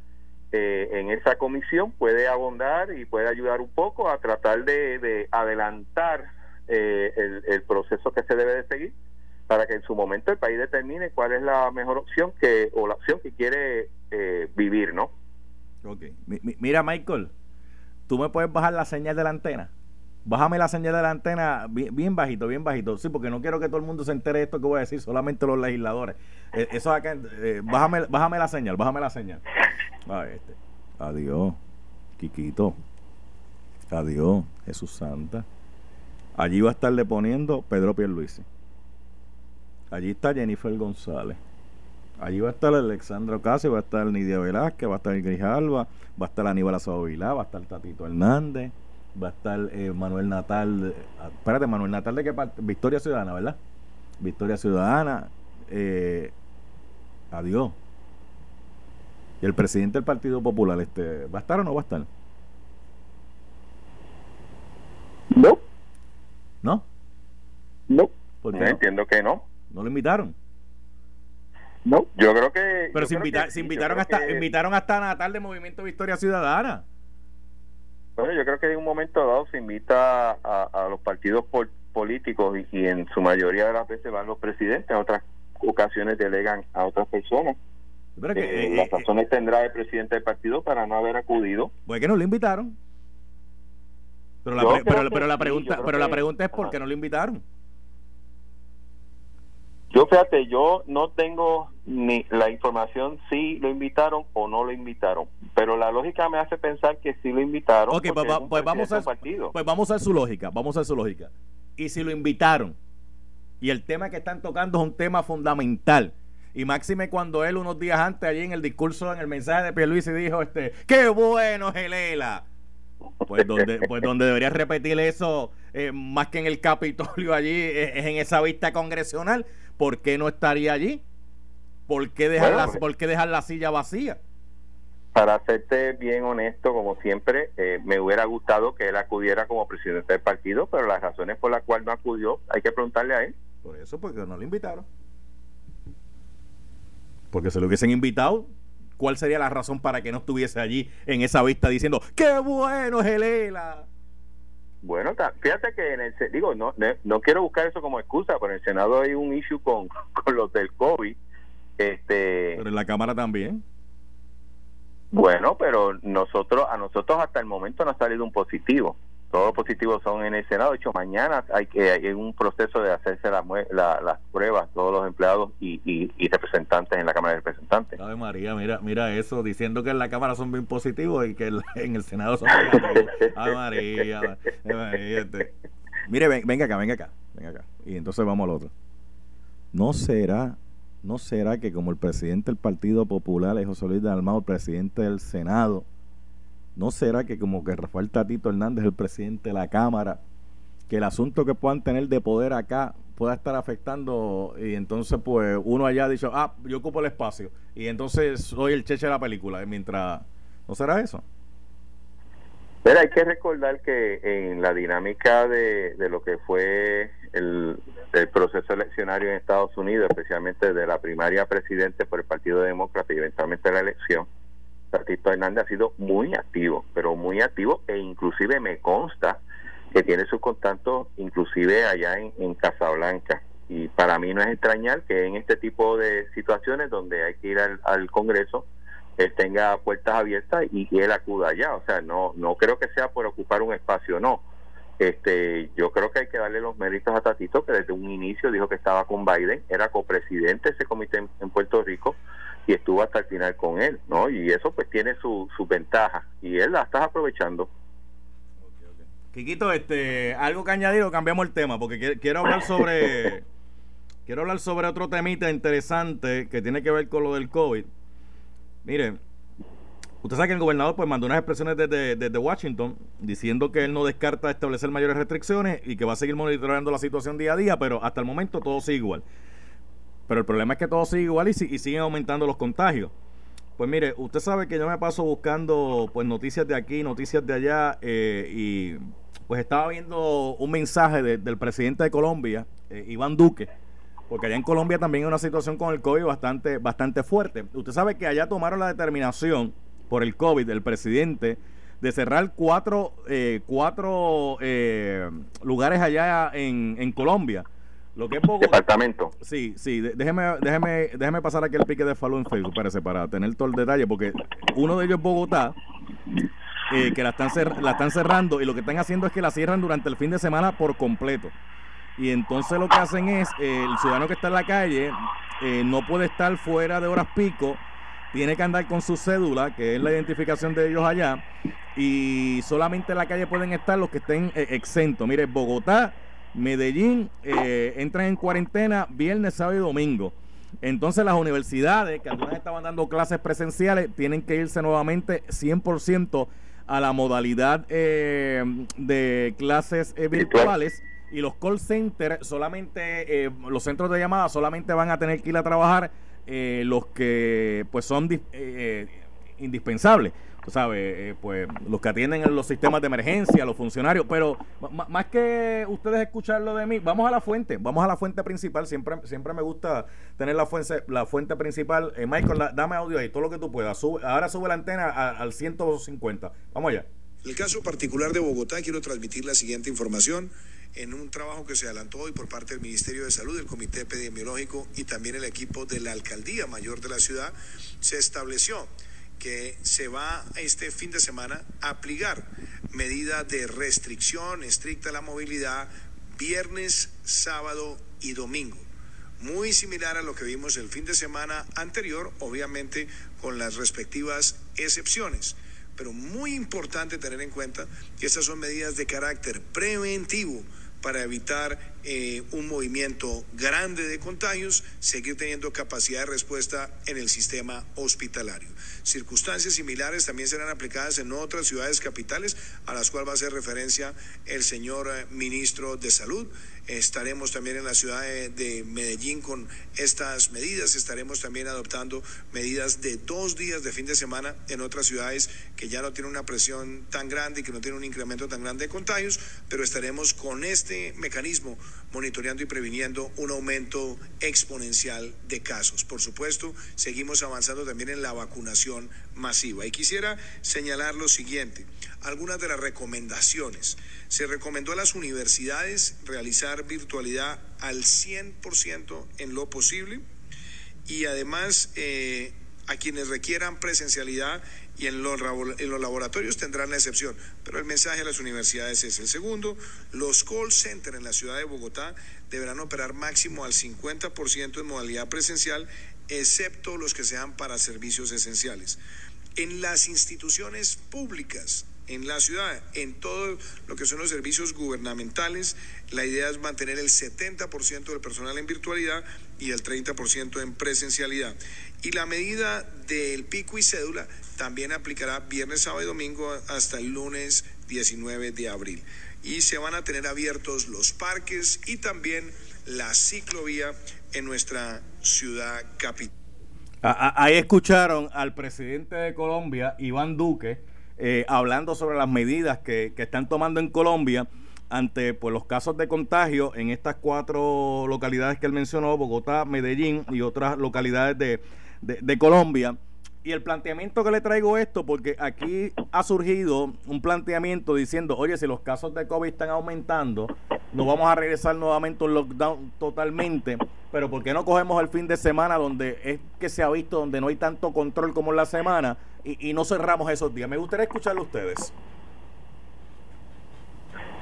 eh, en esa comisión puede abondar y puede ayudar un poco a tratar de, de adelantar eh, el, el proceso que se debe de seguir para que en su momento el país determine cuál es la mejor opción que o la opción que quiere eh, vivir, ¿no? Ok. Mi- mi- mira, Michael, tú me puedes bajar la señal de la antena. Bájame la señal de la antena bien, bajito, bien bajito. Sí, porque no quiero que todo el mundo se entere de esto que voy a decir, solamente los legisladores. Eh, eso acá, eh, bájame, bájame la señal, bájame la señal. A este. Adiós, Quiquito. Adiós, Jesús Santa. Allí va a estarle poniendo Pedro Pierluisi. Allí está Jennifer González. Allí va a estar Alexandro Ocasio, va a estar Nidia Velázquez, va a estar Grijalva, va a estar Aníbal Azovo Vilá, va a estar Tatito Hernández, va a estar eh, Manuel Natal. eh, espérate, Manuel Natal de qué parte? Victoria Ciudadana, ¿verdad? Victoria Ciudadana. Eh, adiós. Y el presidente del Partido Popular, este, ¿va a estar o no va a estar? No, ¿No? no, ¿Por qué no? entiendo que no. ¿No lo invitaron? no. Yo creo que. Pero se, invita- que se invitaron hasta que- invitaron hasta Natal de Movimiento Victoria Ciudadana. Bueno, yo creo que en un momento dado se invita a, a los partidos por políticos y, en su mayoría de las veces van los presidentes, en otras ocasiones delegan a otras personas. Pero que, Eh, eh, las eh, razones tendrá el presidente del partido para no haber acudido. pues que no lo invitaron. Pero la, pre- pero, la pregunta, pero la pregunta es por qué no lo invitaron. Yo fíjate, yo no tengo ni la información si lo invitaron o no lo invitaron, pero la lógica me hace pensar que sí lo invitaron. Ok, pues, va- es un pues vamos a partido. pues vamos a su lógica, vamos a su lógica. Y si lo invitaron y el tema que están tocando es un tema fundamental y máxime cuando él unos días antes allí en el discurso en el mensaje de Pierluisi dijo este, "Qué bueno, Gelela." Pues donde pues donde debería repetir eso eh, más que en el Capitolio allí eh, es en esa vista congresional, ¿por qué no estaría allí? ¿Por qué dejar Bueno, la, por qué dejar la silla vacía? Para serte bien honesto, como siempre, eh, me hubiera gustado que él acudiera como presidente del partido, pero las razones por las cuales no acudió hay que preguntarle a él. Por eso, porque no lo invitaron. Porque se lo hubiesen invitado, ¿cuál sería la razón para que no estuviese allí en esa vista diciendo, ¡qué bueno es Gelela! Bueno, fíjate que en el digo no, no no quiero buscar eso como excusa, pero en el Senado hay un issue con, con los del COVID. Este, Pero en la Cámara también. bueno, pero nosotros a nosotros hasta el momento no ha salido un positivo. Todos los positivos son en el Senado. De hecho, mañana hay que hay un proceso de hacerse la la- las pruebas todos los empleados y, y- y representantes en la Cámara de Representantes. Ave María, mira, mira eso, diciendo que en la Cámara son bien positivos y que en, en el Senado son negativos. Ave María, Ave María, este. Mire, ven- venga acá, venga acá, venga acá. Y entonces vamos al otro. ¿No será, no será que como el presidente del Partido Popular es José Luis Dalmau, el presidente del Senado, ¿no será que como que Rafael Tatito Hernández el presidente de la Cámara, que el asunto que puedan tener de poder acá pueda estar afectando y entonces pues uno allá ha dicho, ah, yo ocupo el espacio y entonces soy el cheche de la película, mientras... ¿No será eso? Pero hay que recordar que en la dinámica de, de lo que fue el, el proceso eleccionario en Estados Unidos, especialmente de la primaria presidente por el Partido Demócrata y eventualmente la elección, Tatito Hernández ha sido muy activo, pero muy activo e inclusive me consta que tiene sus contactos inclusive allá en, Casablanca. Y para mí no es extrañar que en este tipo de situaciones donde hay que ir al, Congreso, él tenga puertas abiertas y, él acuda allá. O sea, no no creo que sea por ocupar un espacio, no. Este, yo creo que hay que darle los méritos a Tatito, que desde un inicio dijo que estaba con Biden, era copresidente de ese comité en Puerto Rico y estuvo hasta el final con él, ¿no? Y eso pues tiene su, su ventaja y él la está aprovechando. Quiquito, este, algo que añadir o cambiamos el tema, porque qui- quiero hablar sobre quiero hablar sobre otro temita interesante que tiene que ver con lo del COVID. Mire, usted sabe que el gobernador pues mandó unas expresiones desde, desde Washington diciendo que él no descarta establecer mayores restricciones y que va a seguir monitoreando la situación día a día, pero hasta el momento todo sigue igual. Pero el problema es que todo sigue igual y, y siguen aumentando los contagios. Pues mire, usted sabe que yo me paso buscando pues noticias de aquí, noticias de allá eh, y pues estaba viendo un mensaje de- del presidente de Colombia, eh, Iván Duque, porque allá en Colombia también hay una situación con el COVID bastante, bastante fuerte. Usted sabe que allá tomaron la determinación por el COVID del presidente de cerrar cuatro, eh, cuatro eh, lugares allá en, en Colombia. Lo que es Bogotá, Departamento. Sí, sí, déjeme, déjeme, déjeme pasar aquí el pique de Falú en Facebook, parece, para tener todo el detalle, porque uno de ellos es Bogotá, eh, que la están, cer- la están cerrando y lo que están haciendo es que la cierran durante el fin de semana por completo. Y entonces lo que hacen es, eh, el ciudadano que está en la calle eh, no puede estar fuera de horas pico, tiene que andar con su cédula, que es la identificación de ellos allá, y solamente en la calle pueden estar los que estén exentos. Mire, Bogotá, Medellín eh, entran en cuarentena viernes, sábado y domingo. Entonces las universidades, que algunas estaban dando clases presenciales, tienen que irse nuevamente 100% a la modalidad eh, de clases eh, virtuales y los call centers solamente, eh, los centros de llamada solamente van a tener que ir a trabajar eh, los que pues son eh, indispensables. Tú sabes, eh, pues los que atienden en los sistemas de emergencia, los funcionarios, pero más que ustedes escucharlo de mí, vamos a la fuente, vamos a la fuente principal, siempre siempre me gusta tener la fuente la fuente principal. Eh, Michael, dame audio ahí, todo lo que tú puedas. Ahora sube la antena a- al 150. Vamos allá. En el caso particular de Bogotá, quiero transmitir la siguiente información. en un trabajo que se adelantó hoy por parte del Ministerio de Salud, el Comité Epidemiológico y también el equipo de la Alcaldía Mayor de la ciudad, se estableció que se va este fin de semana a aplicar medidas de restricción estricta a la movilidad viernes, sábado y domingo. Muy similar a lo que vimos el fin de semana anterior, obviamente con las respectivas excepciones. Pero muy importante tener en cuenta que estas son medidas de carácter preventivo para evitar eh, un movimiento grande de contagios, seguir teniendo capacidad de respuesta en el sistema hospitalario. Circunstancias similares también serán aplicadas en otras ciudades capitales, a las cuales va a hacer referencia el señor eh, ministro de Salud. Estaremos también en la ciudad de, Medellín con estas medidas. Estaremos también adoptando medidas de dos días de fin de semana en otras ciudades que ya no tienen una presión tan grande y que no tienen un incremento tan grande de contagios, pero estaremos con este mecanismo monitoreando y previniendo un aumento exponencial de casos. Por supuesto, seguimos avanzando también en la vacunación masiva. Y quisiera señalar lo siguiente, algunas de las recomendaciones. Se recomendó a las universidades realizar virtualidad al 100% en lo posible y además eh, a quienes requieran presencialidad y en los, en los laboratorios tendrán la excepción. Pero el mensaje a las universidades es el segundo. Los call centers en la ciudad de Bogotá deberán operar máximo al 50% en modalidad presencial, excepto los que sean para servicios esenciales. En las instituciones públicas en la ciudad, en todo lo que son los servicios gubernamentales. La idea es mantener el 70% del personal en virtualidad y el 30% en presencialidad. Y la medida del pico y cédula también aplicará viernes, sábado y domingo hasta el lunes 19 de abril. Y se van a tener abiertos los parques y también la ciclovía en nuestra ciudad capital. Ahí escucharon al presidente de Colombia, Iván Duque, eh, hablando sobre las medidas que, que, están tomando en Colombia ante pues, los casos de contagio en estas cuatro localidades que él mencionó, Bogotá, Medellín y otras localidades de, de, Colombia. Y el planteamiento que le traigo esto, porque aquí ha surgido un planteamiento diciendo, oye, si los casos de COVID están aumentando, no vamos a regresar nuevamente a un lockdown totalmente, pero ¿por qué no cogemos el fin de semana donde es que se ha visto, donde no hay tanto control como en la semana, y, y no cerramos esos días? Me gustaría escucharlo a ustedes.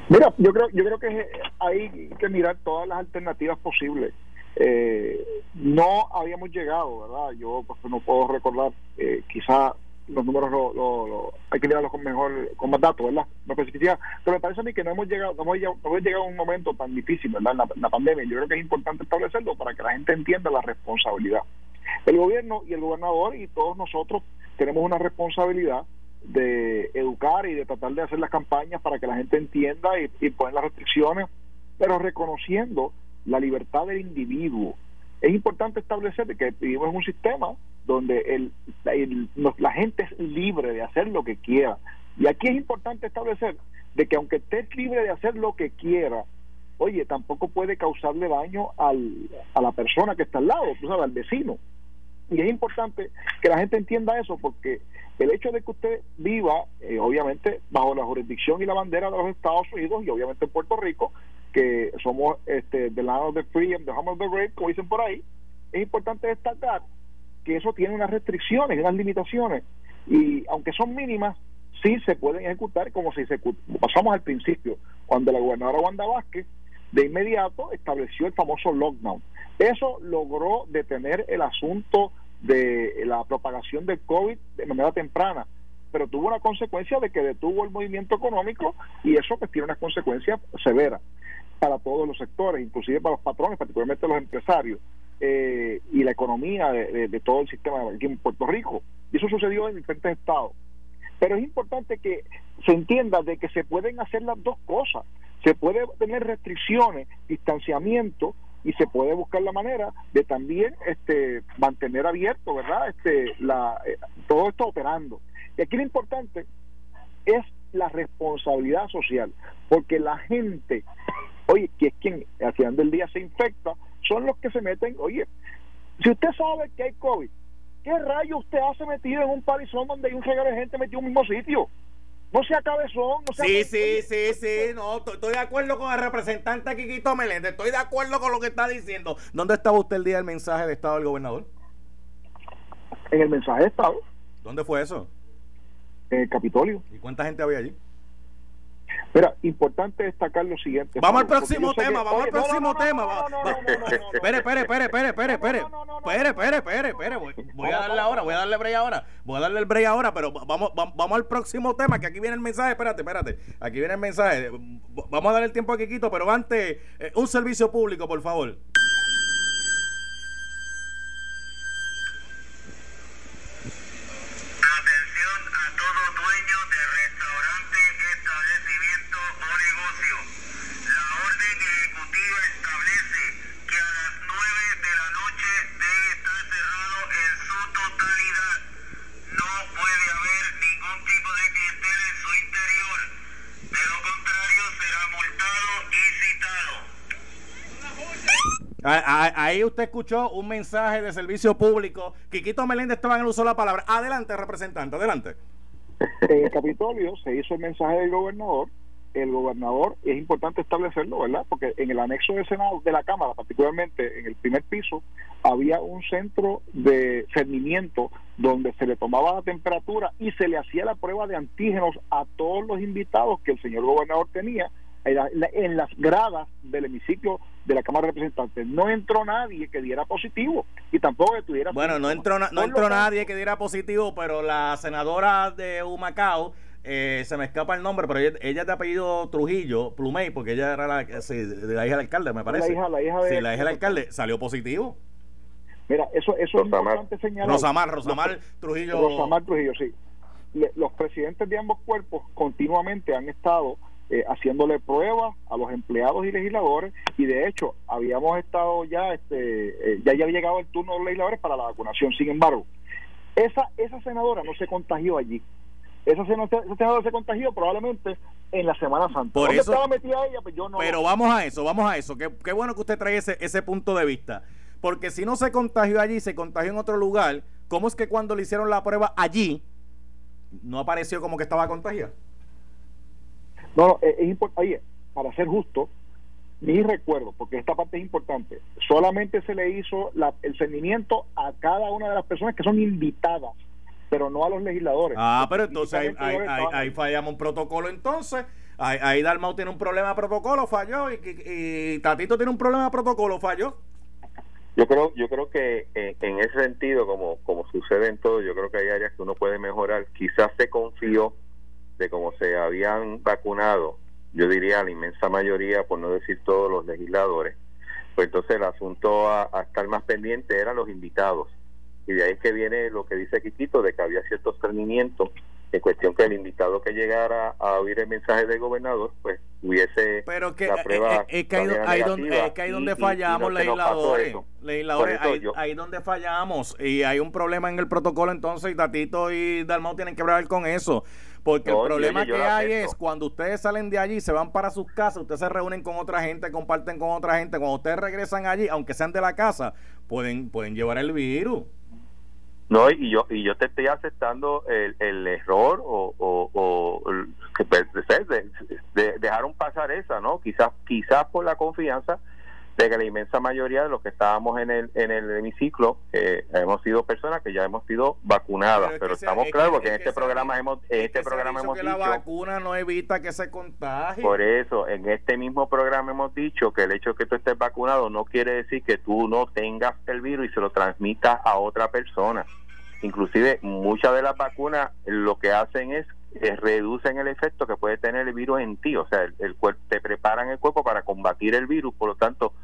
Mira, yo creo, yo creo que hay que mirar todas las alternativas posibles. Eh, no habíamos llegado, ¿verdad? Yo pues, no puedo recordar, eh, quizá los números lo, hay que mirarlos con mejor, con más datos, ¿verdad? No especificidad, pero me parece a mí que no hemos llegado, no hemos, llegado, a un momento tan difícil, ¿verdad? La, la pandemia. Yo creo que es importante establecerlo para que la gente entienda la responsabilidad. El gobierno y el gobernador y todos nosotros tenemos una responsabilidad de educar y de tratar de hacer las campañas para que la gente entienda y, poner las restricciones, pero reconociendo la libertad del individuo. Es importante establecer que vivimos en un sistema donde el, la gente es libre de hacer lo que quiera. Y aquí es importante establecer de que aunque estés libre de hacer lo que quiera, oye, tampoco puede causarle daño al, a la persona que está al lado, sabes, al vecino. Y es importante que la gente entienda eso porque el hecho de que usted viva, eh, obviamente, bajo la jurisdicción y la bandera de los Estados Unidos y obviamente en Puerto Rico, que somos este, del lado de freedom, the home of the como dicen por ahí, es importante destacar que eso tiene unas restricciones, unas limitaciones, y aunque son mínimas, sí se pueden ejecutar como si se pasamos al principio, cuando la gobernadora Wanda Vázquez de inmediato estableció el famoso lockdown. Eso logró detener el asunto de la propagación del COVID de manera temprana, pero tuvo una consecuencia de que detuvo el movimiento económico y eso pues tiene unas consecuencias severas para todos los sectores, inclusive para los patrones, particularmente los empresarios eh, y la economía de, todo el sistema aquí en Puerto Rico. Y eso sucedió en diferentes estados. Pero es importante que se entienda de que se pueden hacer las dos cosas. Se puede tener restricciones, distanciamiento, y se puede buscar la manera de también este mantener abierto verdad este la eh, todo esto operando y aquí lo importante es la responsabilidad social porque la gente oye que es quien al final del día se infecta son los que se meten oye si usted sabe que hay covid qué rayo usted hace metido en un parizón donde hay un regalo de gente metido en un mismo sitio no sea cabezón, no sea Sí, sí, sí, sí, no, estoy- estoy de acuerdo con el representante Quiquito Meléndez, estoy de acuerdo con lo que está diciendo. ¿Dónde estaba usted el día del mensaje de Estado del gobernador? en el mensaje de Estado, ¿Dónde fue eso? En el Capitolio. ¿Y cuánta gente había allí? Mira, importante destacar lo siguiente. Vamos al Pablo, próximo tema, que- vamos al próximo tema. Espere, espere, espere, espere, espere, espere. Espere, espere, espere, espere. Voy, voy a darle ahora, voy a darle break ahora. Voy a darle el break ahora, pero vamos, vamos, vamos al próximo tema, que aquí viene el mensaje. Espérate, espérate. Aquí viene el mensaje. Vamos a dar el tiempo a Quiquito, pero antes, eh, un servicio público, por favor. Atención a todo dueño de restaurante, establecimiento o negocio. La orden ejecutiva establece que a las 9 de la noche debe estar cerrado en su totalidad. No puede haber ningún tipo de clientela en su interior. De lo contrario será multado y citado. Ah, ah, Ahí usted escuchó un mensaje de servicio público. Quiquito Meléndez estaba en el uso de la palabra. Adelante, representante, adelante. En el Capitolio se hizo el mensaje del gobernador. El gobernador, es importante establecerlo, ¿verdad? Porque en el anexo del Senado, de la Cámara, particularmente en el primer piso, había un centro de cernimiento donde se le tomaba la temperatura y se le hacía la prueba de antígenos a todos los invitados que el señor gobernador tenía en la- en las gradas del hemiciclo de la Cámara de Representantes. No entró nadie que diera positivo y tampoco que tuviera Bueno, no entró, na- no entró nadie que diera positivo, pero la senadora de Humacao, eh, se me escapa el nombre, pero ella, ella es de apellido Trujillo, Plumey, porque ella era la, sí, de la hija del alcalde, me parece. La hija, la hija de Sí, la hija del alcalde salió positivo. Mira, eso, eso es importante señalar. Rosamar, Rosamar Trujillo. Rosamar Trujillo, sí. Le- los presidentes de ambos cuerpos continuamente han estado eh, haciéndole pruebas a los empleados y legisladores y de hecho habíamos estado ya, este, eh, ya, ya había llegado el turno de los legisladores para la vacunación. Sin embargo, esa, esa senadora no se contagió allí. Esa, sena- esa senadora se contagió probablemente en la Semana Santa. Por ¿Dónde eso- estaba metida ella? Pues yo no Pero vamos a eso, vamos a eso. Qué, qué bueno que usted trae ese, ese punto de vista. Porque si no se contagió allí, se contagió en otro lugar, ¿cómo es que cuando le hicieron la prueba allí, no apareció como que estaba contagiada? No, no, es, importante. Oye, para ser justo, mi recuerdo, porque esta parte es importante, solamente se le hizo la- el cernimiento a cada una de las personas que son invitadas, pero no a los legisladores. Ah, pero entonces ahí, ahí- ahí- fallamos un protocolo entonces. Ahí, ahí Dalmau tiene un problema de protocolo, falló. Y, y- y Tatito tiene un problema de protocolo, falló. Yo creo, yo creo que eh, en ese sentido, como, como sucede en todo, yo creo que hay áreas que uno puede mejorar. Quizás se confió de cómo se habían vacunado, yo diría la inmensa mayoría, por no decir todos los legisladores. Pues entonces el asunto a, a estar más pendiente eran los invitados. Y de ahí es que viene lo que dice Quiquito, de que había ciertos cernimientos en cuestión que el invitado que llegara a oír el mensaje del gobernador, pues hubiese Pero que, la prueba es que ahí donde, es que ahí donde y- y fallamos, no legisladores. Legisladores, ahí, yo- ahí donde fallamos. Y hay un problema en el protocolo, entonces, y Tatito y Dalmau tienen que hablar con eso. Porque No, el problema yo que hay es cuando ustedes salen de allí, se van para sus casas, ustedes se reúnen con otra gente, comparten con otra gente. Cuando ustedes regresan allí, aunque sean de la casa, pueden, pueden llevar el virus. No, y yo y yo te estoy aceptando el, el error o, o, o pues, de- dejaron pasar esa, ¿no? Quizás quizás por la confianza de que la inmensa mayoría de los que estábamos en el en el hemiciclo eh, hemos sido personas que ya hemos sido vacunadas, pero, que estamos es claros que- en este se- programa hemos en Es este programa hemos que dicho la vacuna no evita que se contagie. por eso, en este mismo programa hemos dicho que el hecho de que tú estés vacunado no quiere decir que tú no tengas el virus y se lo transmitas a otra persona. Inclusive muchas de las vacunas lo que hacen es eh, reducen el efecto que puede tener el virus en ti, o sea, el, el cuerpo te preparan el cuerpo para combatir el virus, por lo tanto,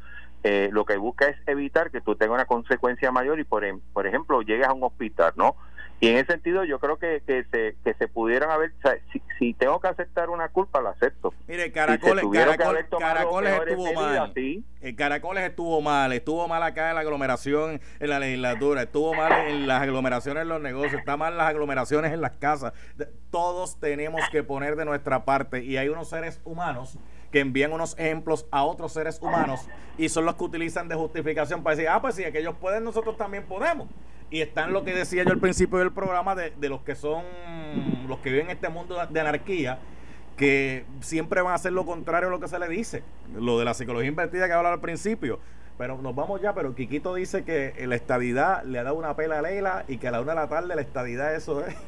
eh, lo que busca es evitar que tú tengas una consecuencia mayor y por, em- por ejemplo llegues a un hospital, ¿no? Y en ese sentido yo creo que, que se que se pudieran haber, o sea, si, si tengo que aceptar una culpa la acepto. Mire, Caracoles, Caracol- Caracoles estuvo medidas, mal. sí. El Caracoles estuvo mal, estuvo mal acá en la aglomeración en la legislatura, estuvo mal en las aglomeraciones en los negocios, está mal las aglomeraciones en las casas. Todos tenemos que poner de nuestra parte y hay unos seres humanos que envían unos ejemplos a otros seres humanos y son los que utilizan de justificación para decir, ah, pues si aquellos pueden, nosotros también podemos. Y están lo que decía yo al principio del programa de, de los que son los que viven en este mundo de anarquía, que siempre van a hacer lo contrario a lo que se le dice. Lo de la psicología invertida que hablaba al principio. Pero nos vamos ya, pero Quiquito dice que la estadidad le ha dado una pela a Leila y que a la una de la tarde la estadidad eso es.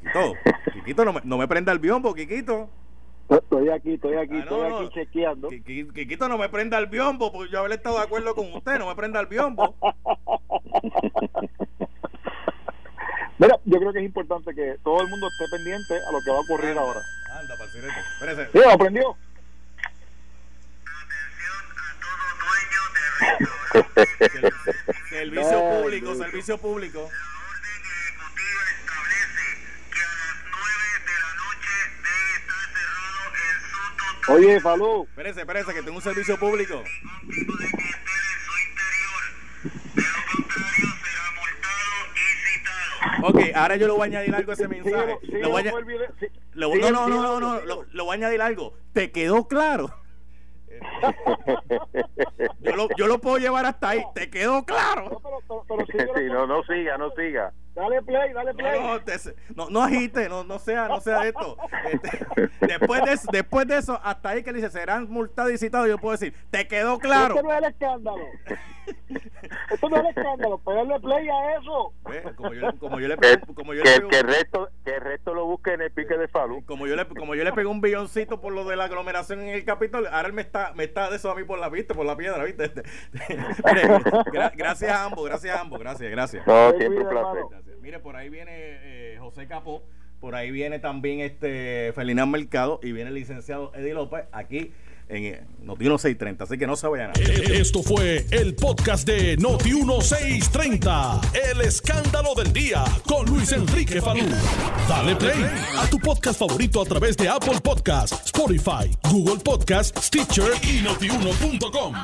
Quiquito, Quiquito, no me, no me prenda el biombo, Quiquito. Estoy aquí, estoy aquí, Ah, no, estoy aquí chequeando. Qui- Qui- Quiquito, no me prenda el biombo, porque yo haber estado de acuerdo con usted, no me prenda el biombo. Mira, yo creo que es importante que todo el mundo esté pendiente a lo que va a ocurrir ahora. Anda, parcerete. Espérese. ¿Sí, aprendió? Servicio Ay, público, Dios. servicio público. La orden ejecutiva establece que a las 9 de la noche debe estar cerrado el soto Oye, Falú, Espérese, espérese, que tengo un servicio público. tipo de que esté en su interior. De lo contrario será multado y citado. Ok, ahora yo le voy a añadir algo a ese mensaje. voy a- sigue- no, no, no, no, lo, lo voy a añadir algo. ¿Te quedó claro? Yo lo, yo lo puedo llevar hasta ahí. ¿Te quedó No, claro? pero, pero, pero síguelo Sí, por- no, no siga, no siga. Dale play, dale No, play. no, te- no, no agite, no, no sea, no sea esto. Este, después, de, eso- después de eso, hasta ahí que dice serán multados y citados, yo puedo decir, ¿te quedó claro? Esto no es el escándalo. Esto no es el escándalo. Pegarle play a eso. Como yo, le- como yo le Que, pego, como yo que, le que pego, el resto, que el resto lo busque en el pique de Falú. como yo le, como yo le pegué un billoncito por lo de la aglomeración en el Capitolio, ahora él me está, me está de eso a mí por la vista, por la piedra, ¿viste? Este, mire, gra- gracias a ambos, gracias a ambos, gracias, gracias. No, siempre un placer. Gracias. Mire, por ahí viene eh, José Capó, por ahí viene también este Ferdinand Mercado y viene el licenciado Eddie López aquí en eh, Noti 630, así que no se vayan a Esto fue el podcast de Noti 1630. El escándalo del día con Luis Enrique Falú. Dale play a tu podcast favorito a través de Apple Podcasts, Spotify, Google Podcasts, Stitcher y notiuno.com.